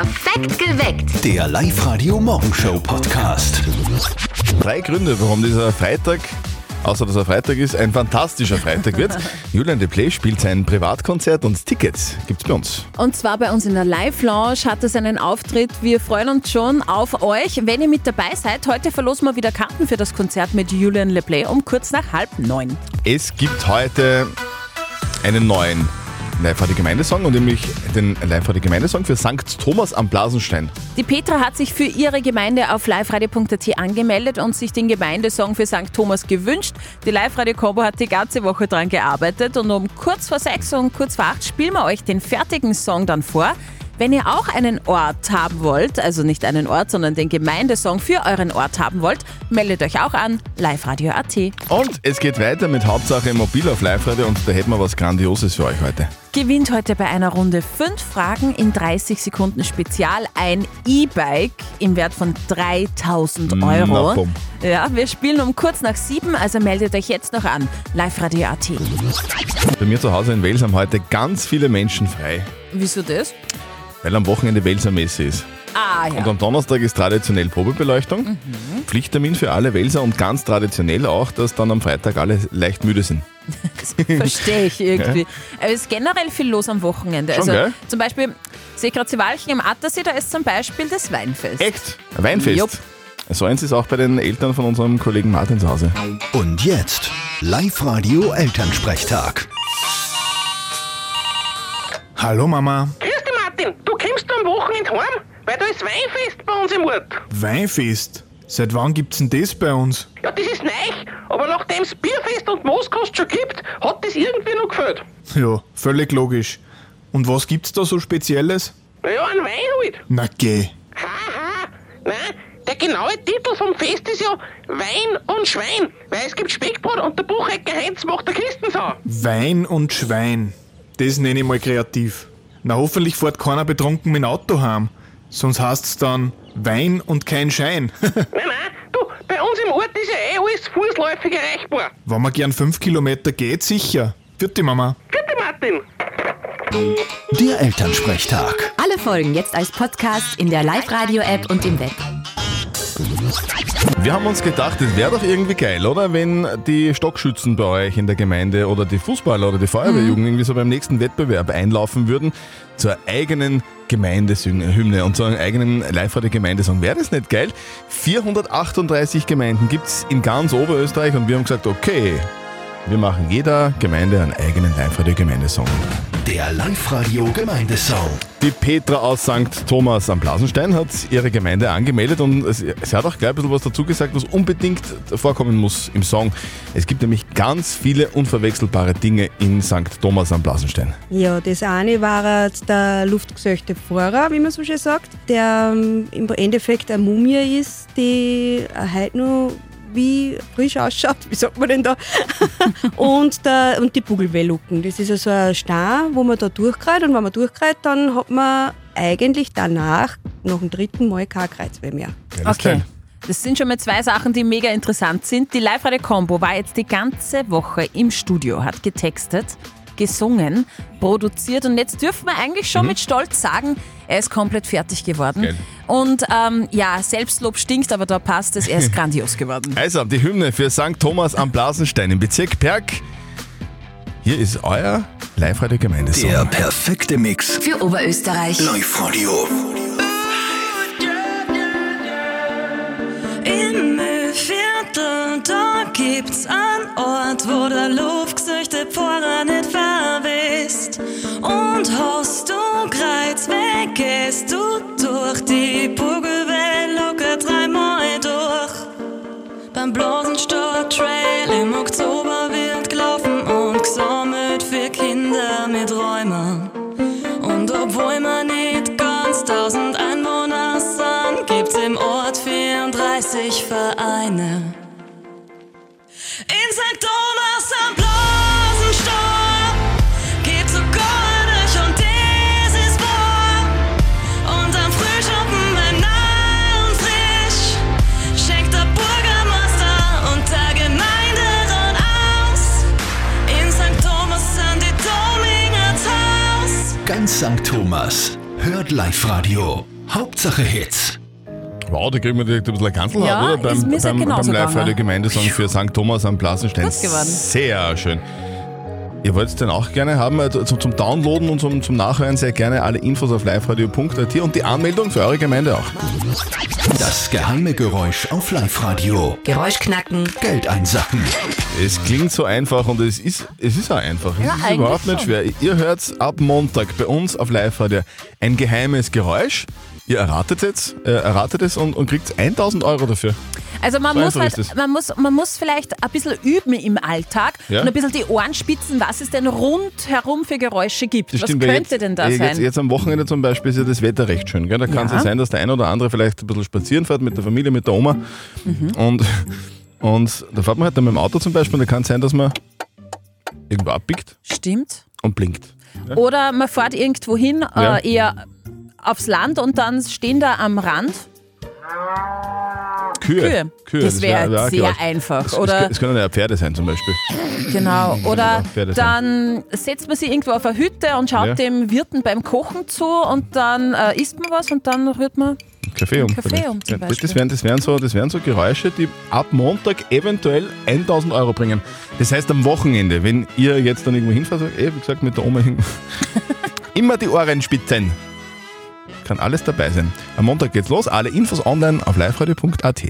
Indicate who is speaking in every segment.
Speaker 1: Perfekt geweckt.
Speaker 2: Der Live-Radio-Morgenshow-Podcast.
Speaker 3: Drei Gründe, warum dieser Freitag, außer dass er Freitag ist, ein fantastischer Freitag wird. Julian de Play spielt sein Privatkonzert und Tickets gibt's bei uns.
Speaker 4: Und zwar bei uns in der Live-Lounge hat es einen Auftritt. Wir freuen uns schon auf euch. Wenn ihr mit dabei seid, heute verlosen wir wieder Karten für das Konzert mit Julian LePlay um kurz nach halb neun.
Speaker 3: Es gibt heute einen neuen Live-Radio-Gemeindesong und nämlich den Live-Radio-Gemeindesong für St. Thomas am Blasenstein.
Speaker 4: Die Petra hat sich für ihre Gemeinde auf liveradio.at angemeldet und sich den Gemeindesong für St. Thomas gewünscht. Die Live-Radio-Combo hat die ganze Woche dran gearbeitet und um kurz vor sechs und kurz vor acht spielen wir euch den fertigen Song dann vor. Wenn ihr auch einen Ort haben wollt, also nicht einen Ort, sondern den Gemeindesong für euren Ort haben wollt, meldet euch auch an liveradio.at.
Speaker 3: Und es geht weiter mit Hauptsache Mobil auf Live-Radio und da hätten wir was Grandioses für euch heute.
Speaker 4: Gewinnt heute bei einer Runde 5 Fragen in 30 Sekunden Spezial ein E-Bike im Wert von 3000
Speaker 3: Na,
Speaker 4: Euro.
Speaker 3: bumm.
Speaker 4: Ja, wir spielen um kurz nach sieben, also meldet euch jetzt noch an. Live-Radio.at.
Speaker 3: Bei mir zu Hause in Wales haben heute ganz viele Menschen frei,
Speaker 4: Wieso das?
Speaker 3: Weil am Wochenende Welser Messe ist.
Speaker 4: Ah,
Speaker 3: Und
Speaker 4: ja.
Speaker 3: am Donnerstag ist traditionell Probebeleuchtung. Pflichttermin für alle Welser und ganz traditionell auch, dass dann am Freitag alle leicht müde sind.
Speaker 4: Verstehe ich irgendwie. Aber es ist generell viel los am Wochenende.
Speaker 3: Schon,
Speaker 4: also
Speaker 3: gell?
Speaker 4: zum Beispiel, sehe gerade Walchen am Attersee, da ist zum Beispiel das Weinfest.
Speaker 3: Echt? Ein Weinfest?
Speaker 4: Jupp.
Speaker 3: So eins ist auch bei den Eltern von unserem Kollegen Martin zu Hause.
Speaker 2: Und jetzt Live-Radio-Elternsprechtag.
Speaker 5: Hallo Mama.
Speaker 6: Martin. Du kommst am Wochenende heim, weil da ist Weinfest bei uns im Ort.
Speaker 5: Weinfest. Seit wann gibt's denn das bei uns?
Speaker 6: Ja, das ist neu, aber nachdem es Bierfest und Moskost schon gibt, hat das irgendwie noch gefällt.
Speaker 5: Ja, völlig logisch. Und was gibt's da so Spezielles?
Speaker 6: Naja, ein Wein halt.
Speaker 5: Na geh.
Speaker 6: Haha. Nein, der genaue Titel vom Fest ist ja Wein und Schwein, weil es gibt Speckbrot und der Buchecker Heinz macht der Kistensau.
Speaker 5: Wein und Schwein. Das nenne ich mal kreativ. Na hoffentlich fährt keiner betrunken mit dem Auto heim. Sonst heißt's dann Wein und kein Schein.
Speaker 6: Nein, nein, du, bei uns im Ort ist ja eh alles fußläufig erreichbar.
Speaker 5: Wenn man gern fünf Kilometer geht, sicher. Vierte Mama.
Speaker 6: Bitte, Martin.
Speaker 2: Der Elternsprechtag.
Speaker 1: Alle Folgen jetzt als Podcast in der Live-Radio-App und im Web.
Speaker 3: Wir haben uns gedacht, es wäre doch irgendwie geil, oder? Wenn die Stockschützen bei euch in der Gemeinde oder die Fußballer oder die Feuerwehrjugend irgendwie so beim nächsten Wettbewerb einlaufen würden zur eigenen Gemeindehymne und zu einem eigenen Live-Radio-Gemeindesong. Wäre das nicht geil? 438 Gemeinden gibt's in ganz Oberösterreich und wir haben gesagt, okay, wir machen jeder Gemeinde einen eigenen Live-Radio-Gemeindesong.
Speaker 2: Der Live-Radio-Gemeindesong.
Speaker 3: Die Petra aus St. Thomas am Blasenstein hat ihre Gemeinde angemeldet und es, sie hat auch gleich ein bisschen was dazu gesagt, was unbedingt vorkommen muss im Song. Es gibt nämlich ganz viele unverwechselbare Dinge in St. Thomas am Blasenstein.
Speaker 7: Ja, das eine war der luftgesöchte Pfarrer, wie man so schön sagt, der im Endeffekt eine Mumie ist, die heute noch wie frisch ausschaut, wie sagt man denn da? und, der, und die Bugelwellucken. Das ist also ein Stein, wo man da durchkreist und wenn man durchkreist, dann hat man eigentlich danach noch ein dritten Mal kein Kreuzweh mehr.
Speaker 3: Geiles
Speaker 4: Okay.
Speaker 3: Teil.
Speaker 4: Das sind schon mal zwei Sachen, die mega interessant sind. Die Live-Radio-Combo war jetzt die ganze Woche im Studio, hat getextet, gesungen, produziert und jetzt dürfen wir eigentlich schon mit Stolz sagen, er ist komplett fertig geworden.
Speaker 3: Geil.
Speaker 4: Und ähm, ja, Selbstlob stinkt, aber da passt es, er ist grandios geworden.
Speaker 3: Also, die Hymne für St. Thomas am Blasenstein im Bezirk Perg. Hier ist euer Live-Radio-Gemeindesong.
Speaker 2: Der perfekte Mix.
Speaker 1: Für Oberösterreich.
Speaker 2: Live-Radio.
Speaker 8: Da gibt's einen Ort, wo der luftgesüchte Pfarrer nicht verwisst. Und hast du Kreuz weg, gehst du durch die Bugelwelle St. Thomas.
Speaker 2: Hört Live-Radio. Hauptsache Hits.
Speaker 3: Wow, da kriegen wir direkt ein bisschen Kanzel
Speaker 4: Ja,
Speaker 3: oder? Beim, beim, beim Live-Radio. Gemeindesong für St. Thomas am Blasenstein. Sehr schön. Ihr wollt es den auch gerne haben, also zum, zum Downloaden und zum, zum Nachhören sehr gerne alle Infos auf liveradio.at und die Anmeldung für eure Gemeinde auch.
Speaker 2: Das geheime Geräusch auf Live-Radio.
Speaker 1: Geräusch knacken,
Speaker 2: Geld einsacken.
Speaker 3: Es klingt so einfach und es ist, es ist auch einfach. Es
Speaker 4: Ja,
Speaker 3: ist
Speaker 4: eigentlich
Speaker 3: überhaupt nicht
Speaker 4: schon.
Speaker 3: schwer. Ihr hört ab Montag bei uns auf Live-Radio ein geheimes Geräusch. Ihr erratet es, äh, erratet es und, und kriegt 1000 Euro dafür.
Speaker 4: Also man
Speaker 3: So
Speaker 4: muss,
Speaker 3: einfach ist
Speaker 4: halt, man, muss, man muss vielleicht ein bisschen üben im Alltag
Speaker 3: Ja.
Speaker 4: und ein bisschen die Ohren spitzen, was es denn rundherum für Geräusche gibt.
Speaker 3: Das
Speaker 4: was
Speaker 3: stimmt, weil
Speaker 4: könnte
Speaker 3: jetzt,
Speaker 4: denn da
Speaker 3: äh,
Speaker 4: sein?
Speaker 3: Jetzt, jetzt am Wochenende zum Beispiel ist ja das Wetter recht schön. Gell? Da kann es
Speaker 4: Ja.
Speaker 3: ja sein, dass der ein oder andere vielleicht ein bisschen spazieren fährt mit der Familie, mit der Oma.
Speaker 4: Mhm.
Speaker 3: Und, und da fährt man halt dann mit dem Auto zum Beispiel und da kann es sein, dass man irgendwo abbiegt
Speaker 4: Stimmt.
Speaker 3: und blinkt.
Speaker 4: Oder man fährt irgendwo hin,
Speaker 3: Ja.
Speaker 4: äh, eher aufs Land und dann stehen da am Rand
Speaker 3: Kühe.
Speaker 4: Kühe. das wäre
Speaker 3: wär
Speaker 4: sehr
Speaker 3: Geräusch.
Speaker 4: einfach.
Speaker 3: Es,
Speaker 4: Oder
Speaker 3: es, es können ja Pferde sein zum Beispiel.
Speaker 4: Genau. Oder dann setzt man sich irgendwo auf eine Hütte und schaut
Speaker 3: Ja.
Speaker 4: dem Wirten beim Kochen zu und dann äh, isst man was und dann rührt man.
Speaker 3: Kaffee um.
Speaker 4: Kaffee um zum
Speaker 3: das,
Speaker 4: Beispiel.
Speaker 3: das, wären, das, wären so, das wären so Geräusche, die ab Montag eventuell 1000 Euro bringen. Das heißt am Wochenende, wenn ihr jetzt dann irgendwo hinfahrt, sagt, eh, wie gesagt, mit der Oma hin, immer die Ohren spitzen. Kann alles dabei sein. Am Montag geht's los. Alle Infos online auf liveradio.at.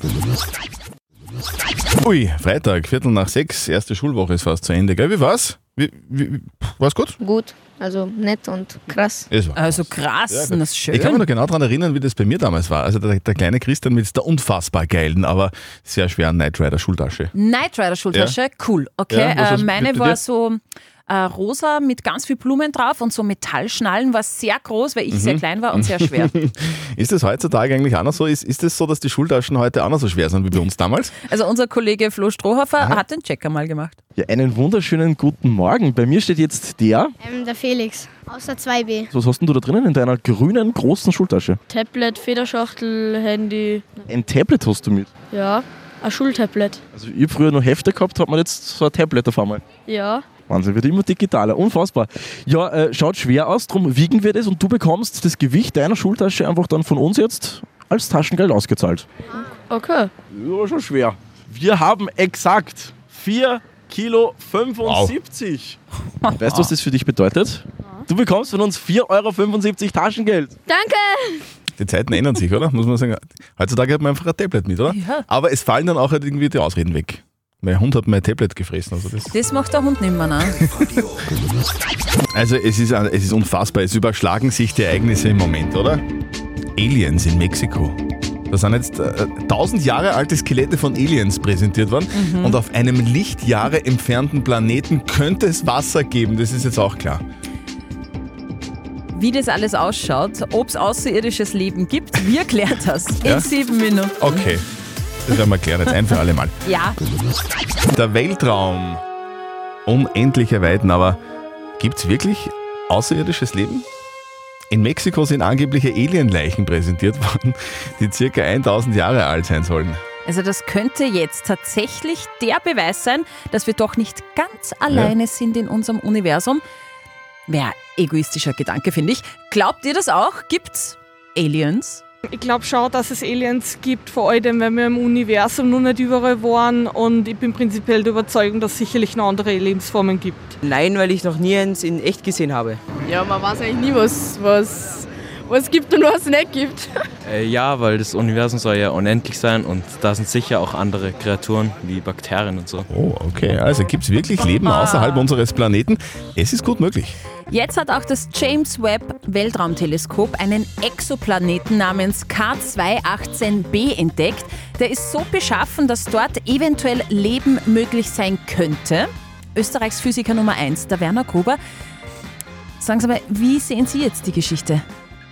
Speaker 3: Ui, Freitag, Viertel nach sechs, erste Schulwoche ist fast zu Ende, gell? Wie war's? Wie, wie, wie- war's gut?
Speaker 9: Gut, also nett und krass.
Speaker 3: Es war.
Speaker 4: Also krass,
Speaker 3: Ja,
Speaker 4: das ist schön.
Speaker 3: Ich kann mich noch genau daran erinnern, wie das bei mir damals war. Also der, der kleine Christian mit der unfassbar geilen, aber sehr schweren Knight Rider Schultasche.
Speaker 4: Knight Rider Schultasche, cool. Okay,
Speaker 3: Ja,
Speaker 4: äh, meine war so äh, rosa mit ganz viel Blumen drauf und so Metallschnallen, war sehr groß, weil ich
Speaker 3: Mhm.
Speaker 4: sehr klein war und sehr schwer.
Speaker 3: Ist das heutzutage eigentlich auch noch so? Ist, ist das so, dass die Schultaschen heute auch noch so schwer sind wie bei uns damals?
Speaker 4: Also unser Kollege Flo Strohhofer hat den Checker mal gemacht.
Speaker 10: Ja, einen wunderschönen guten Morgen. Bei mir steht jetzt der.
Speaker 9: Ähm, der Felix, außer 2B.
Speaker 10: Was hast denn du da drinnen in deiner grünen großen Schultasche?
Speaker 11: Tablet, Federschachtel, Handy.
Speaker 10: Ein Tablet hast du mit.
Speaker 11: Ja, ein Schultablet.
Speaker 10: Also ich früher noch Hefte gehabt, hat man jetzt so ein Tablet auf einmal.
Speaker 11: Ja.
Speaker 10: Wahnsinn, wird immer digitaler, unfassbar. Ja, äh, schaut schwer aus, darum wiegen wir das und du bekommst das Gewicht deiner Schultasche einfach dann von uns jetzt als Taschengeld ausgezahlt.
Speaker 11: Okay.
Speaker 10: Das war schon schwer. Wir haben exakt 4 Kilo 75. Weißt du, was das für dich bedeutet? Du bekommst von uns 4,75 Euro Taschengeld.
Speaker 9: Danke!
Speaker 3: Die Zeiten ändern sich, oder? Muss man sagen. Heutzutage hat man einfach ein Tablet mit, oder?
Speaker 4: Ja.
Speaker 3: Aber es fallen dann auch halt irgendwie die Ausreden weg. Mein Hund hat mein Tablet gefressen. Also, das,
Speaker 4: Das macht der Hund nicht mehr, ne?
Speaker 3: also es, ist, es ist unfassbar. Es überschlagen sich die Ereignisse im Moment, oder? Aliens in Mexiko. Da sind jetzt äh, 1000 Jahre alte Skelette von Aliens präsentiert worden.
Speaker 4: Mhm.
Speaker 3: Und auf einem Lichtjahre entfernten Planeten könnte es Wasser geben. Das ist jetzt auch klar.
Speaker 4: Wie das alles ausschaut, ob es außerirdisches Leben gibt, wir klären das in
Speaker 3: Ja?
Speaker 4: sieben Minuten.
Speaker 3: Okay. Das werden wir klären ein für alle Mal.
Speaker 4: Ja,
Speaker 3: Der Weltraum. Unendliche Weiten, aber gibt es wirklich außerirdisches Leben? In Mexiko sind angebliche Alienleichen präsentiert worden, die circa 1000 Jahre alt sein sollen.
Speaker 4: also das könnte jetzt tatsächlich der Beweis sein, dass wir doch nicht ganz alleine sind in unserem Universum. Wäre egoistischer Gedanke, finde ich. Glaubt ihr das auch? Gibt's Aliens?
Speaker 11: Ich glaube schon, dass es Aliens gibt, vor allem, weil wir im Universum noch nicht überall waren und ich bin prinzipiell der Überzeugung, dass es sicherlich noch andere Lebensformen gibt.
Speaker 12: Nein, weil ich noch nie eins in echt gesehen habe.
Speaker 11: Ja, man weiß eigentlich nie, was, was, was gibt und was es nicht gibt.
Speaker 13: Äh, ja, weil das Universum soll ja unendlich sein und da sind sicher auch andere Kreaturen wie Bakterien und so.
Speaker 3: Oh, okay. Also gibt es wirklich Leben außerhalb unseres Planeten? Es ist gut möglich.
Speaker 4: Jetzt hat auch das James Webb Weltraumteleskop einen Exoplaneten namens K218b entdeckt. Der ist so beschaffen, dass dort eventuell Leben möglich sein könnte. Österreichs Physiker Nummer 1, der Werner Gruber. Sagen Sie mal, wie sehen Sie jetzt die Geschichte?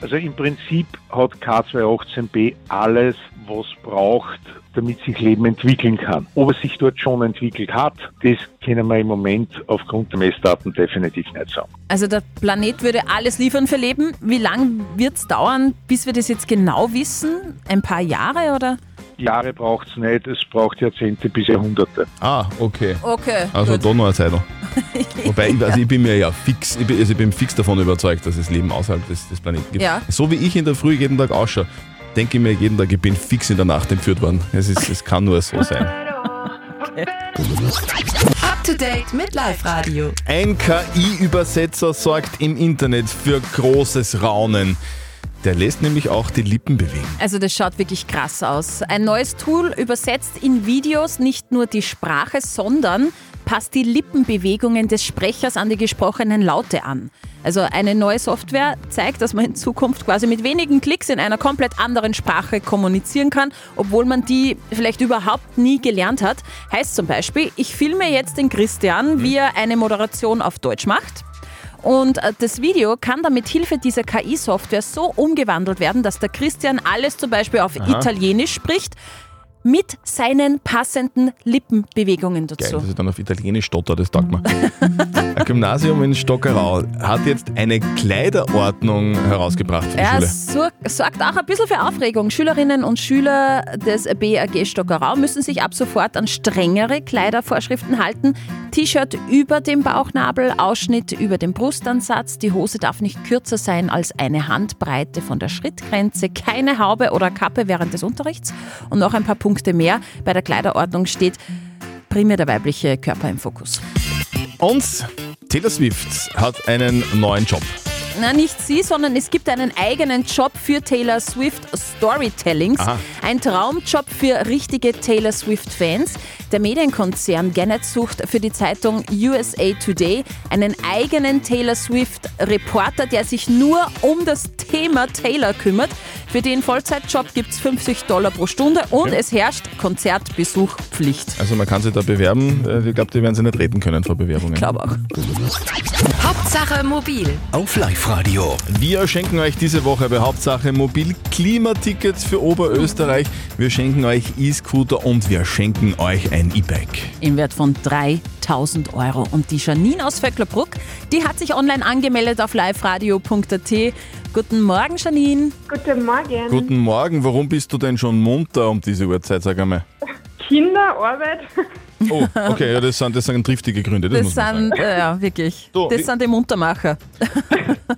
Speaker 14: Also im Prinzip hat K218b alles, was braucht, damit sich Leben entwickeln kann. Ob es sich dort schon entwickelt hat, das können wir im Moment aufgrund der Messdaten definitiv nicht sagen.
Speaker 4: Also der Planet würde alles liefern für Leben. Wie lange wird es dauern, bis wir das jetzt genau wissen? Ein paar Jahre oder?
Speaker 14: Jahre braucht es nicht, es braucht Jahrzehnte bis Jahrhunderte.
Speaker 3: Ah, okay.
Speaker 4: Okay,
Speaker 3: Also
Speaker 4: gut.
Speaker 3: da noch eine Zeit. Wobei, ich, also ich bin mir ja fix, ich bin, also ich bin fix davon überzeugt, dass es Leben außerhalb des, des Planeten gibt.
Speaker 4: Ja.
Speaker 3: So wie ich in der Früh jeden Tag ausschaue, denke ich mir jeden Tag, ich bin fix in der Nacht entführt worden. Es, ist, es kann nur so sein.
Speaker 1: Up to date mit Live Radio.
Speaker 3: Ein KI-Übersetzer sorgt im Internet für großes Raunen. Der lässt nämlich auch die Lippen bewegen.
Speaker 4: Also das schaut wirklich krass aus. Ein neues Tool übersetzt in Videos nicht nur die Sprache, sondern passt die Lippenbewegungen des Sprechers an die gesprochenen Laute an. Also eine neue Software zeigt, dass man in Zukunft quasi mit wenigen Klicks in einer komplett anderen Sprache kommunizieren kann, obwohl man die vielleicht überhaupt nie gelernt hat. Heißt zum Beispiel, ich filme jetzt den Christian, wie er eine Moderation auf Deutsch macht. Und äh, das Video kann dann mit Hilfe dieser KI-Software so umgewandelt werden, dass der Christian alles zum Beispiel auf
Speaker 3: Aha.
Speaker 4: Italienisch spricht, mit seinen passenden Lippenbewegungen
Speaker 3: Geil,
Speaker 4: dazu.
Speaker 3: dass ich dann auf Italienisch stotter, das taugt mir. Ein Gymnasium in Stockerau hat jetzt eine Kleiderordnung herausgebracht für die
Speaker 4: Er
Speaker 3: Schule.
Speaker 4: sor- sorgt auch ein bisschen für Aufregung. Schülerinnen und Schüler des BAG Stockerau müssen sich ab sofort an strengere Kleidervorschriften halten. T-Shirt über dem Bauchnabel, Ausschnitt über dem Brustansatz. Die Hose darf nicht kürzer sein als eine Handbreite von der Schrittgrenze. Keine Haube oder Kappe während des Unterrichts. Und noch ein paar Punkte mehr. Bei der Kleiderordnung steht primär der weibliche Körper im Fokus.
Speaker 3: Und Taylor Swift hat einen neuen Job.
Speaker 4: Na, nicht sie, sondern es gibt einen eigenen Job für Taylor Swift Storytellings.
Speaker 3: Aha.
Speaker 4: Ein Traumjob für richtige Taylor Swift-Fans. Der Medienkonzern Gannett sucht für die Zeitung USA Today einen eigenen Taylor Swift-Reporter, der sich nur um das Thema Taylor kümmert. Für den Vollzeitjob gibt es 50 Dollar pro Stunde und
Speaker 3: Okay.
Speaker 4: es herrscht Konzertbesuchpflicht.
Speaker 3: Also man kann sich da bewerben. Äh, Ich glaube, die werden sich nicht retten können vor Bewerbungen. Ich
Speaker 4: glaube auch.
Speaker 1: Hauptsache mobil.
Speaker 2: Auf Live-Radio.
Speaker 3: Wir schenken euch diese Woche bei Hauptsache Mobil Klimatickets für Oberösterreich. Wir schenken euch E-Scooter und wir schenken euch ein E-Bike.
Speaker 4: im Wert von 3000 Euro. Und die Janine aus Vöcklerbruck, die hat sich online angemeldet auf liveradio.at. Guten Morgen, Janine.
Speaker 15: Guten Morgen.
Speaker 3: Guten Morgen, warum bist du denn schon munter um diese Uhrzeit, sag einmal?
Speaker 15: Kinder, Arbeit.
Speaker 3: Oh, okay, ja, das, sind, das sind triftige Gründe. Das,
Speaker 4: Das
Speaker 3: muss man
Speaker 4: sind,
Speaker 3: sagen.
Speaker 4: äh, ja, wirklich,
Speaker 3: Du,
Speaker 4: das sind die Muntermacher.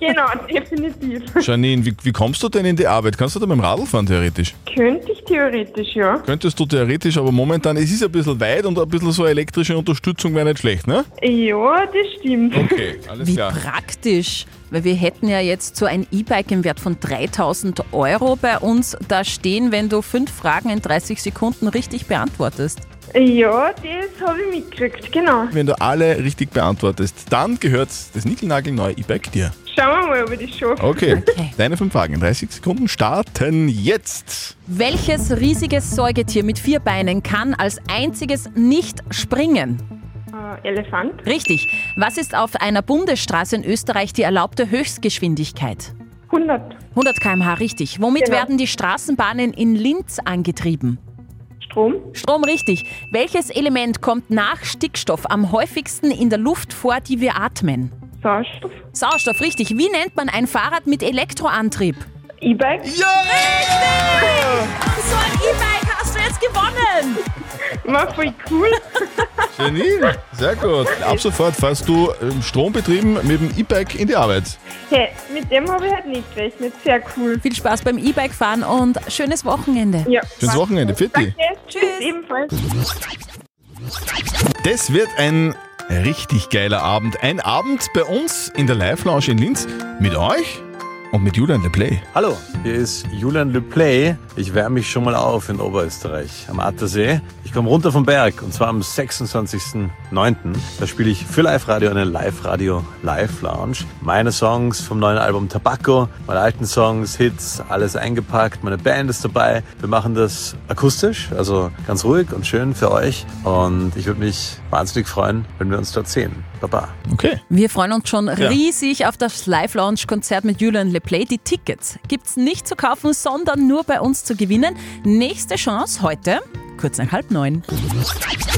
Speaker 15: genau, definitiv.
Speaker 3: Janine, wie, wie kommst du denn in die Arbeit? Kannst du da mit dem Radl fahren, theoretisch?
Speaker 15: Könnte ich theoretisch, ja.
Speaker 3: Könntest du theoretisch, aber momentan, es ist ein bisschen weit und ein bisschen so elektrische Unterstützung wäre nicht schlecht, ne?
Speaker 15: Ja, das stimmt.
Speaker 3: Okay, alles
Speaker 4: Wie
Speaker 3: klar.
Speaker 4: praktisch, weil wir hätten ja jetzt so ein E-Bike im Wert von 3000 Euro bei uns da stehen, wenn du fünf Fragen in 30 Sekunden richtig beantwortest.
Speaker 15: Ja, das habe ich mitgekriegt, genau.
Speaker 3: Wenn du alle richtig beantwortest, dann gehört das Nickelnagelneue E-Bike dir.
Speaker 15: Schauen wir mal, ob ich das schaffe.
Speaker 3: Okay, deine fünf Fragen in 30 Sekunden starten jetzt.
Speaker 4: Welches riesiges Säugetier mit vier Beinen kann als einziges nicht springen?
Speaker 15: Elefant,
Speaker 4: Richtig. Was ist auf einer Bundesstraße in Österreich die erlaubte Höchstgeschwindigkeit?
Speaker 15: 100.
Speaker 4: 100 km/h, richtig. Womit
Speaker 15: Genau.
Speaker 4: werden die Straßenbahnen in Linz angetrieben?
Speaker 15: Strom,
Speaker 4: Strom, richtig. Welches Element kommt nach Stickstoff am häufigsten in der Luft vor, die wir atmen?
Speaker 15: Sauerstoff,
Speaker 4: Sauerstoff, richtig. Wie nennt man ein Fahrrad mit Elektroantrieb?
Speaker 15: E-Bike.
Speaker 3: Ja!
Speaker 4: Und so ein E-Bike hast du jetzt gewonnen!
Speaker 15: War voll cool.
Speaker 3: Janine, sehr gut. Ab sofort fährst du ähm, strombetrieben mit dem E-Bike in die Arbeit.
Speaker 15: Hey, mit dem habe ich halt nicht gerechnet. Sehr cool.
Speaker 4: Viel Spaß beim E-Bike fahren und schönes Wochenende.
Speaker 15: Ja.
Speaker 3: Schönes Wochenende, Fitti.
Speaker 15: Danke. Tschüss. Ebenfalls.
Speaker 3: Das wird ein richtig geiler Abend. Ein Abend bei uns in der Live-Lounge in Linz mit euch und mit Julian LePlay.
Speaker 16: Hallo, hier ist Julian Le Play. Ich wärme mich schon mal auf in Oberösterreich am Attersee. Ich komme runter vom Berg und zwar am 26.09. Da spiele ich für Live Radio eine Live Radio Live Lounge. Meine Songs vom neuen Album Tabacco, meine alten Songs, Hits, alles eingepackt. Meine Band ist dabei. Wir machen das akustisch, also ganz ruhig und schön für euch. Und ich würde mich wahnsinnig freuen, wenn wir uns dort sehen. Baba.
Speaker 3: Okay.
Speaker 4: Wir freuen uns schon riesig auf das Live-Launch-Konzert mit Julian LePlay. Die Tickets gibt's nicht zu kaufen, sondern nur bei uns zu gewinnen. Nächste Chance heute, kurz nach halb neun.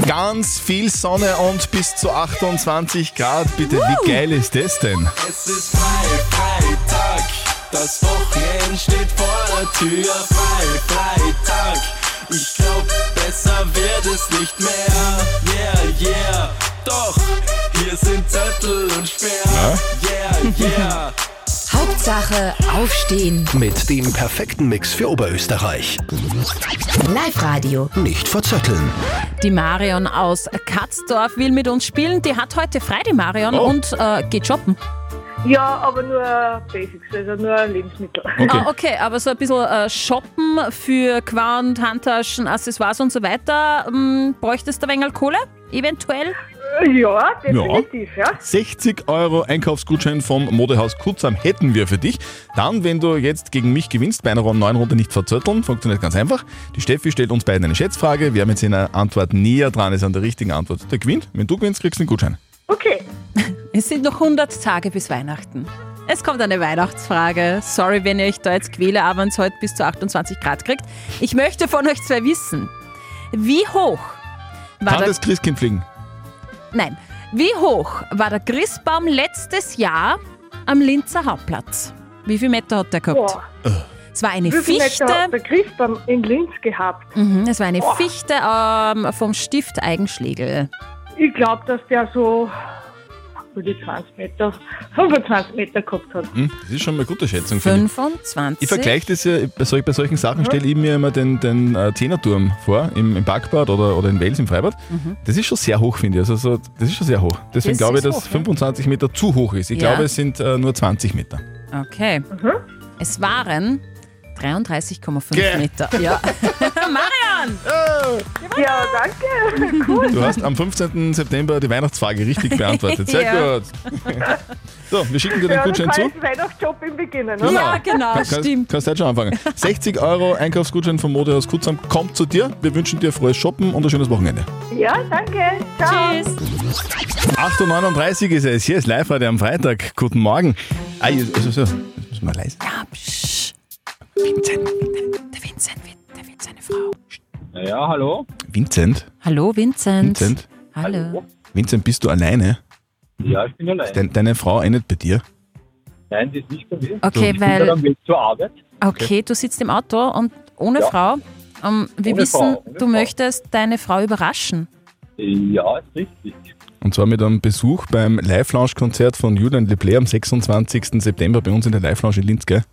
Speaker 3: Ganz viel Sonne und bis zu 28 Grad. Bitte, wie geil ist das denn?
Speaker 17: Es ist frei, Freitag, das Wochenende steht vor der Tür. Frei, Freitag, ich glaub, besser wird es nicht mehr. Yeah, yeah, doch, hier sind Zettel und Sperr. Yeah, yeah.
Speaker 1: Hauptsache aufstehen.
Speaker 2: Mit dem perfekten Mix für Oberösterreich.
Speaker 1: Live-Radio.
Speaker 2: Nicht verzetteln.
Speaker 4: Die Marion aus Katzdorf will mit uns spielen. Die hat heute frei, die Marion,
Speaker 15: Oh.
Speaker 4: und äh, geht shoppen.
Speaker 15: Ja, aber nur Basics, also nur Lebensmittel.
Speaker 4: Ah, okay, aber so ein bisschen äh, shoppen für Quant, Handtaschen, Accessoires und so weiter. Ähm, bräuchtest du ein wenig Kohle? Eventuell?
Speaker 15: Ja, definitiv, ja.
Speaker 3: 60 Euro Einkaufsgutschein vom Modehaus Kutzam hätten wir für dich. Dann, wenn du jetzt gegen mich gewinnst, bei einer neuen Runde nicht verzötteln, funktioniert ganz einfach. Die Steffi stellt uns beiden eine Schätzfrage. Wer mit seiner Antwort näher dran ist an der richtigen Antwort, der gewinnt. Wenn du gewinnst, kriegst du einen Gutschein.
Speaker 15: Okay.
Speaker 4: Es sind noch 100 Tage bis Weihnachten. Es kommt eine Weihnachtsfrage. Sorry, wenn ihr euch da jetzt quäle, aber es heute bis zu 28 Grad kriegt. Ich möchte von euch zwei wissen, wie hoch war
Speaker 3: Kann
Speaker 4: der,
Speaker 3: das Christkind fliegen?
Speaker 4: Nein, wie hoch war der Christbaum letztes Jahr am Linzer Hauptplatz? Wie viel Meter hat der gehabt?
Speaker 15: Boah.
Speaker 4: Es war eine
Speaker 15: Wie viel
Speaker 4: Fichte.
Speaker 15: Meter hat der Christbaum in Linz gehabt?
Speaker 4: Mhm, es war eine
Speaker 15: Boah.
Speaker 4: Fichte ähm, vom Stift Eigenschlegel.
Speaker 15: Ich glaube, dass der so würde ich 20 Meter, 25 Meter gehabt hat.
Speaker 3: Hm, das ist schon mal eine gute Schätzung. finde ich.
Speaker 4: 25.
Speaker 3: Ich vergleiche das ja, bei, sol bei solchen Sachen stelle ich mir immer den, den äh, Zehnerturm vor, im, im Parkbad oder, oder in Wales im Freibad.
Speaker 4: Mhm.
Speaker 3: Das ist schon sehr hoch, finde ich. Also so, das ist schon sehr hoch. Deswegen
Speaker 4: Das
Speaker 3: glaube ich,
Speaker 4: ist
Speaker 3: dass
Speaker 4: hoch, ja.
Speaker 3: 25 Meter zu hoch ist. Ich
Speaker 4: Ja.
Speaker 3: glaube, es sind äh, nur 20 Meter.
Speaker 4: Okay. Es waren 33,5
Speaker 3: Gell.
Speaker 4: Meter. Ja. Marian!
Speaker 15: Ja, danke. Cool.
Speaker 3: Du hast am 15. September die Weihnachtsfrage richtig beantwortet. Sehr
Speaker 15: Ja.
Speaker 3: gut. So, wir schicken dir den
Speaker 15: ja,
Speaker 3: Gutschein zu.
Speaker 15: heißt Weihnachtsshopping beginnen,
Speaker 3: Genau.
Speaker 15: oder?
Speaker 3: Kann- kannst, Kannst heute schon anfangen. 60 Euro Einkaufsgutschein vom Modehaus Kutzam kommt zu dir. Wir wünschen dir frohes Shoppen und ein schönes Wochenende.
Speaker 15: Ja, danke. Ciao.
Speaker 4: Tschüss.
Speaker 3: 8.39 Uhr ist es. Hier ist live heute am Freitag. Guten Morgen. Ah, jetzt- also, so, jetzt müssen wir leise.
Speaker 4: Ja, psch. Vincent,
Speaker 18: Ja, hallo?
Speaker 3: Vincent?
Speaker 4: Hallo, Vincent.
Speaker 3: Vincent?
Speaker 4: Hallo.
Speaker 3: Vincent, bist du alleine?
Speaker 18: Ja, ich bin allein.
Speaker 3: Ist dein, deine Frau nicht bei dir?
Speaker 18: Nein, die ist nicht bei mir.
Speaker 4: Okay,
Speaker 18: ich
Speaker 4: weil-
Speaker 18: bin am Weg zur Arbeit.
Speaker 4: Okay, du sitzt im Auto und ohne
Speaker 18: Ja.
Speaker 4: Frau. Ähm, wir
Speaker 18: Ohne
Speaker 4: wissen,
Speaker 18: Frau, ohne
Speaker 4: du
Speaker 18: Frau.
Speaker 4: möchtest deine Frau überraschen.
Speaker 18: Ja, ist richtig.
Speaker 3: Und zwar mit einem Besuch beim Live-Lounge-Konzert von Julian Leplay am 26. September bei uns in der Live-Lounge in Linz, gell?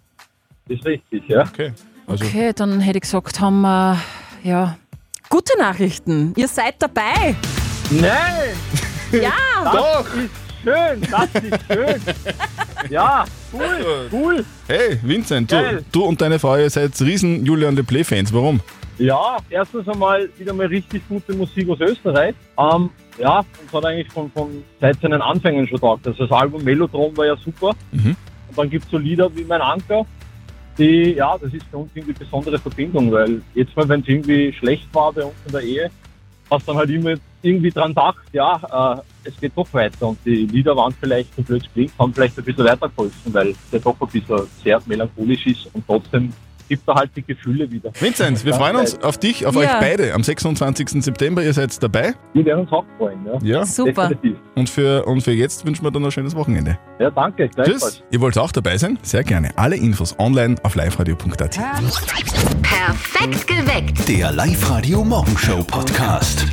Speaker 18: Ist richtig, ja.
Speaker 3: Okay. Also,
Speaker 4: Okay, dann hätte ich gesagt, haben wir, ja, gute Nachrichten. Ihr seid dabei.
Speaker 18: Nein!
Speaker 4: Ja!
Speaker 18: Das ist schön, das ist schön. Ja, cool, cool.
Speaker 3: Hey, Vincent, du,
Speaker 18: Geil.
Speaker 3: du und deine Frau, ihr seid riesen Julian Leplay-Fans. Warum?
Speaker 18: Ja, erstens einmal wieder mal richtig gute Musik aus Österreich. Ähm, ja, und hat eigentlich von, von seit seinen Anfängen schon taugt. Also das Album Melodrom war ja super.
Speaker 3: Mhm.
Speaker 18: Und dann gibt es so Lieder wie Mein Anker, die, ja, das ist für uns irgendwie eine besondere Verbindung, weil jetzt mal, wenn es irgendwie schlecht war bei uns in der Ehe, hast dann halt immer irgendwie dran gedacht, ja, äh, es geht doch weiter. Und die Lieder waren vielleicht, so blöd klingt, haben vielleicht ein bisschen weitergeholfen, weil der doch ein bisschen sehr melancholisch ist und trotzdem gibt er halt die Gefühle wieder.
Speaker 3: Vincent, wir freuen uns auf dich, auf
Speaker 18: Ja.
Speaker 3: euch beide am 26. September. Ihr seid dabei.
Speaker 18: Wir werden uns auch freuen, ja.
Speaker 3: Ja.
Speaker 4: Super.
Speaker 18: Definitiv.
Speaker 3: Und für, und für jetzt wünschen wir dann ein schönes Wochenende.
Speaker 18: Ja, danke. Gleichfalls.
Speaker 3: Tschüss. Ihr wollt auch dabei sein? Sehr gerne. Alle Infos online auf liveradio.at.
Speaker 1: Perfekt geweckt.
Speaker 2: Der Live-Radio Morgenshow Podcast.